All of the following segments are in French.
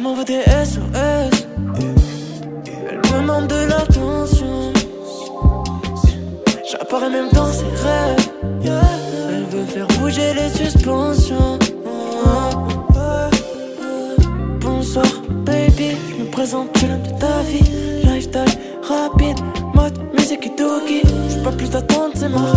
Elle m'envoie des SOS. Elle demande de l'attention. J'apparais même dans ses rêves. Elle veut faire bouger les suspensions. Bonsoir, baby. Je me présente, l'homme de ta vie. Lifestyle rapide, mode musique et doggy. J'ai pas plus d'attente, c'est mort.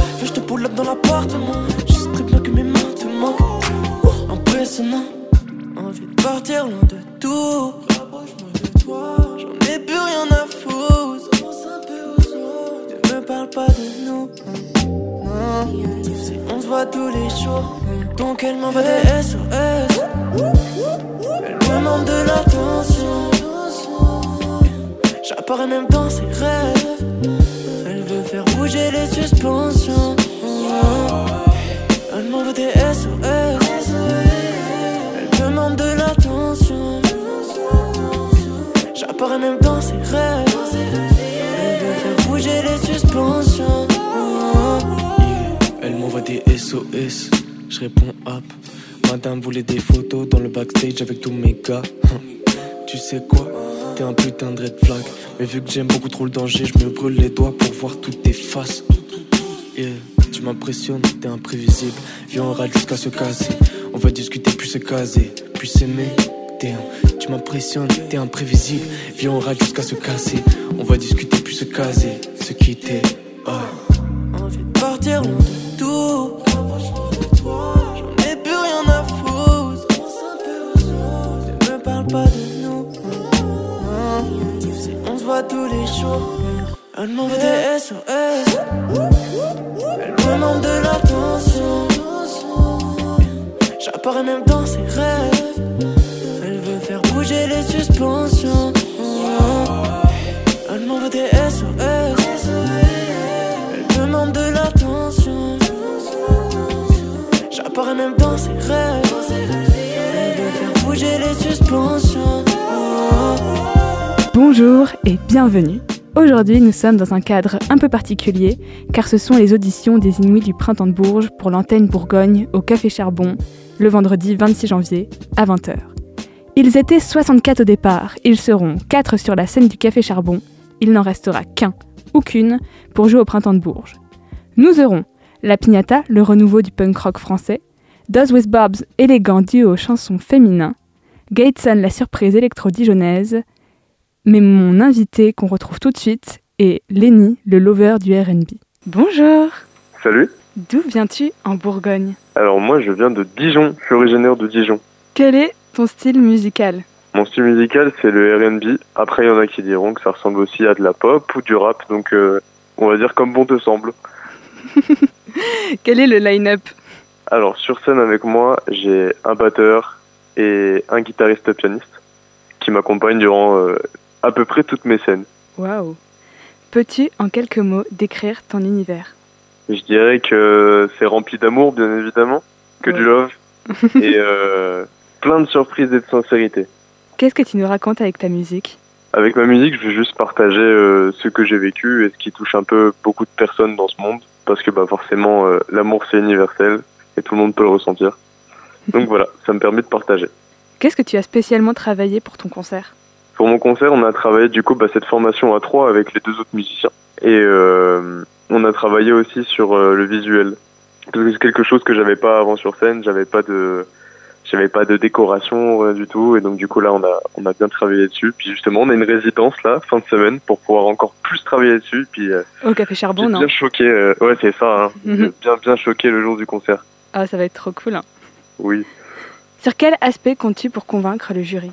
De nous. On se voit tous les jours. Donc elle m'envoie des SOS. Elle demande de l'attention. J'apparais même dans ses rêves. Elle veut faire bouger les suspensions. Elle m'envoie des SOS. Elle demande de l'attention. J'apparais même dans ses rêves. Elle m'envoie des SOS, je réponds hop. Madame voulait des photos dans le backstage avec tous mes gars. Hum. Tu sais quoi? T'es un putain de red flag. Mais vu que j'aime beaucoup trop le danger, je me brûle les doigts pour voir toutes tes faces. Yeah, tu m'impressionnes, t'es imprévisible. Viens, on râle jusqu'à se casser. On va discuter, puis se caser, puis s'aimer. Tu m'impressionnes, t'es imprévisible. Viens, on râle jusqu'à se casser. On va discuter, puis se caser, se quitter. Oh. Envie de partir loin de tout. J'en ai plus rien à foutre. Ne me parle pas de nous. On se voit tous les jours. Elle m'envoie des SOS. Elle demande de l'attention. J'apparais même dans ses rêves. Demande de l'attention. Même bouger les suspensions. Bonjour et bienvenue. Aujourd'hui, nous sommes dans un cadre un peu particulier, car ce sont les auditions des Inuits du Printemps de Bourges pour l'antenne Bourgogne au Café Charbon, le vendredi 26 janvier à 20h. Ils étaient 64 au départ, ils seront 4 sur la scène du Café Charbon, il n'en restera qu'un ou qu'une pour jouer au Printemps de Bourges. Nous aurons La Pignata, le renouveau du punk rock français, Does with Bob's, élégant duo chansons féminin, Gateson, la surprise électro-dijonnaise, mais mon invité qu'on retrouve tout de suite est Lenny, le lover du RB. Bonjour Salut. D'où viens-tu en Bourgogne? Alors moi je viens de Dijon, je suis originaire de Dijon. Quel est ton style musical Mon style musical c'est le R&B. Après il y en a qui diront que ça ressemble aussi à de la pop ou du rap, donc euh, on va dire comme bon te semble. Quel est le line-up? Alors sur scène avec moi j'ai un batteur et un guitariste pianiste qui m'accompagnent durant euh, à peu près toutes mes scènes. Waouh Peux-tu en quelques mots décrire ton univers? Je dirais que c'est rempli d'amour bien évidemment, que Ouais. du love et euh, plein de surprises et de sincérité. Qu'est-ce que tu nous racontes avec ta musique? Avec ma musique, je veux juste partager euh, ce que j'ai vécu et ce qui touche un peu beaucoup de personnes dans ce monde, parce que bah forcément, euh, l'amour c'est universel et tout le monde peut le ressentir. Donc voilà, ça me permet de partager. Qu'est-ce que tu as spécialement travaillé pour ton concert? Pour mon concert, on a travaillé du coup bah, cette formation à trois avec les deux autres musiciens et euh, on a travaillé aussi sur le visuel. Parce que c'est quelque chose que j'avais pas avant sur scène, j'avais pas de j'avais pas de décoration rien du tout et donc du coup là on a on a bien travaillé dessus puis justement on a une résidence là fin de semaine pour pouvoir encore plus travailler dessus puis euh, Au Café Charbon, non bien choqué, euh, ouais c'est ça, hein. Mhm. Bien bien choqué le jour du concert. Ah, ça va être trop cool. hein. Oui. Sur quel aspect comptes-tu pour convaincre le jury?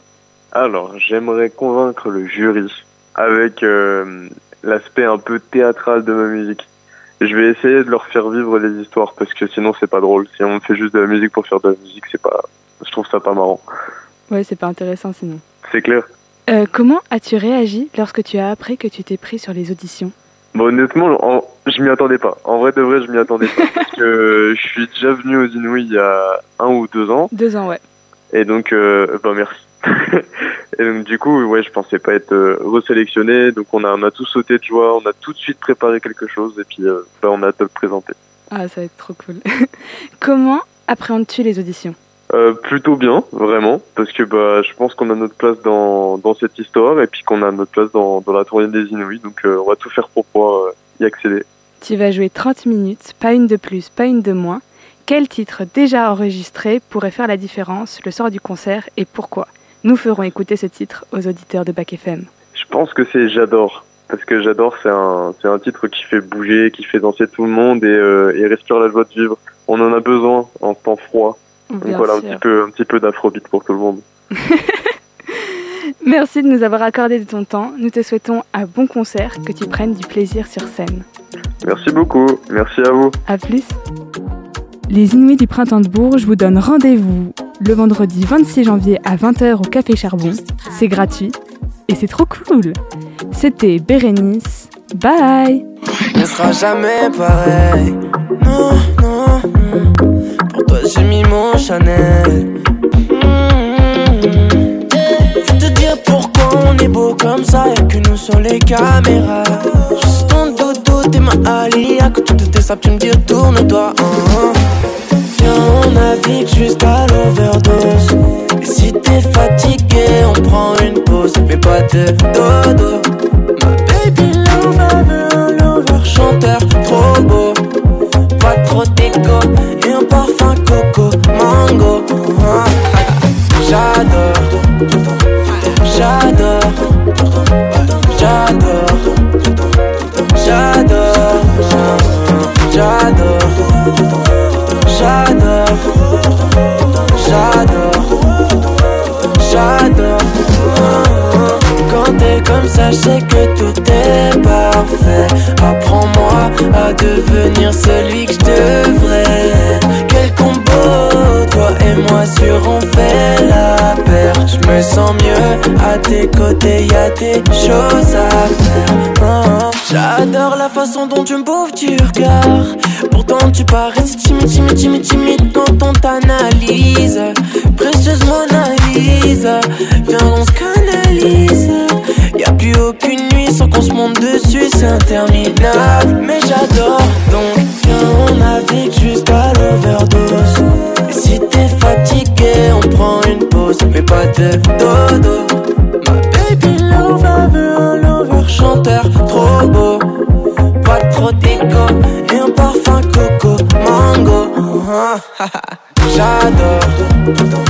Alors j'aimerais convaincre le jury avec euh, l'aspect un peu théâtral de ma musique. Je vais essayer de leur faire vivre les histoires parce que sinon c'est pas drôle. Si on fait juste de la musique pour faire de la musique, c'est pas, je trouve ça pas marrant. Ouais, c'est pas intéressant sinon. C'est clair. Euh, comment as-tu réagi lorsque tu as appris que tu t'es pris sur les auditions? Bon, honnêtement, en- je m'y attendais pas. En vrai de vrai, je m'y attendais pas parce que je suis déjà venu aux Inouïs il y a un ou deux ans. Deux ans, ouais. Et donc, euh, bah merci. et donc du coup, ouais, je pensais pas être euh, resélectionné. Donc on a, on a tout sauté de joie, on a tout de suite préparé quelque chose et puis euh, bah, on a hâte de le présenter. Ah, ça va être trop cool. Comment appréhendes-tu les auditions? Euh, plutôt bien, vraiment, parce que bah, je pense qu'on a notre place dans, dans cette histoire et puis qu'on a notre place dans, dans la tournée des Inouïs. Donc euh, on va tout faire pour pouvoir euh, y accéder. Tu vas jouer 30 minutes, pas une de plus, pas une de moins. Quel titre déjà enregistré pourrait faire la différence le soir du concert et pourquoi? Nous ferons écouter ce titre aux auditeurs de Bac FM. Je pense que c'est J'adore. Parce que J'adore, c'est un, c'est un titre qui fait bouger, qui fait danser tout le monde et, et respire la joie de vivre. On en a besoin en temps froid. Donc voilà, un petit peu, un petit peu d'afrobeat pour tout le monde. Merci de nous avoir accordé de ton temps. Nous te souhaitons un bon concert, que tu prennes du plaisir sur scène. Merci beaucoup. Merci à vous. À plus. Les Inuits du Printemps de Bourges vous donnent rendez-vous le vendredi 26 janvier à 20h au Café Charbon. C'est gratuit et c'est trop cool. C'était Bérénice. Bye. Ne sera jamais pareil. Non. Mon Chanel. Faut te dire pourquoi on est beau comme ça. Y'a que nous sur les caméras. Juste ton dodo, t'es ma alia. Que toutes tes sables, tu me dis tourne-toi. Viens, on navigue jusqu'à l'overdose. Et si t'es fatigué, on prend une pause. Mais pas de dodo. J'adore, j'adore, j'adore, j'adore, j'adore, j'adore, j'adore, j'adore. Quand t'es comme ça, je sais que tout est parfait. Apprends-moi à devenir celui que je me sens mieux à tes côtés, y a des choses à faire. Oh, J'adore la façon dont tu me bouffes du regard. Pourtant tu parais si timide, timide, timide, timide quand on t'analyse. Précieuse Mona Lisa, viens on se canalise. Y'a plus aucune nuit sans qu'on se monte dessus, c'est interminable. Mais j'adore, donc viens on navigue jusqu'à l'overdose. Et si t'es fatigué, mais pas de dodo. Ma baby lover veut un lover chanteur trop beau. Pas trop d'égo et un parfum coco mango. J'adore.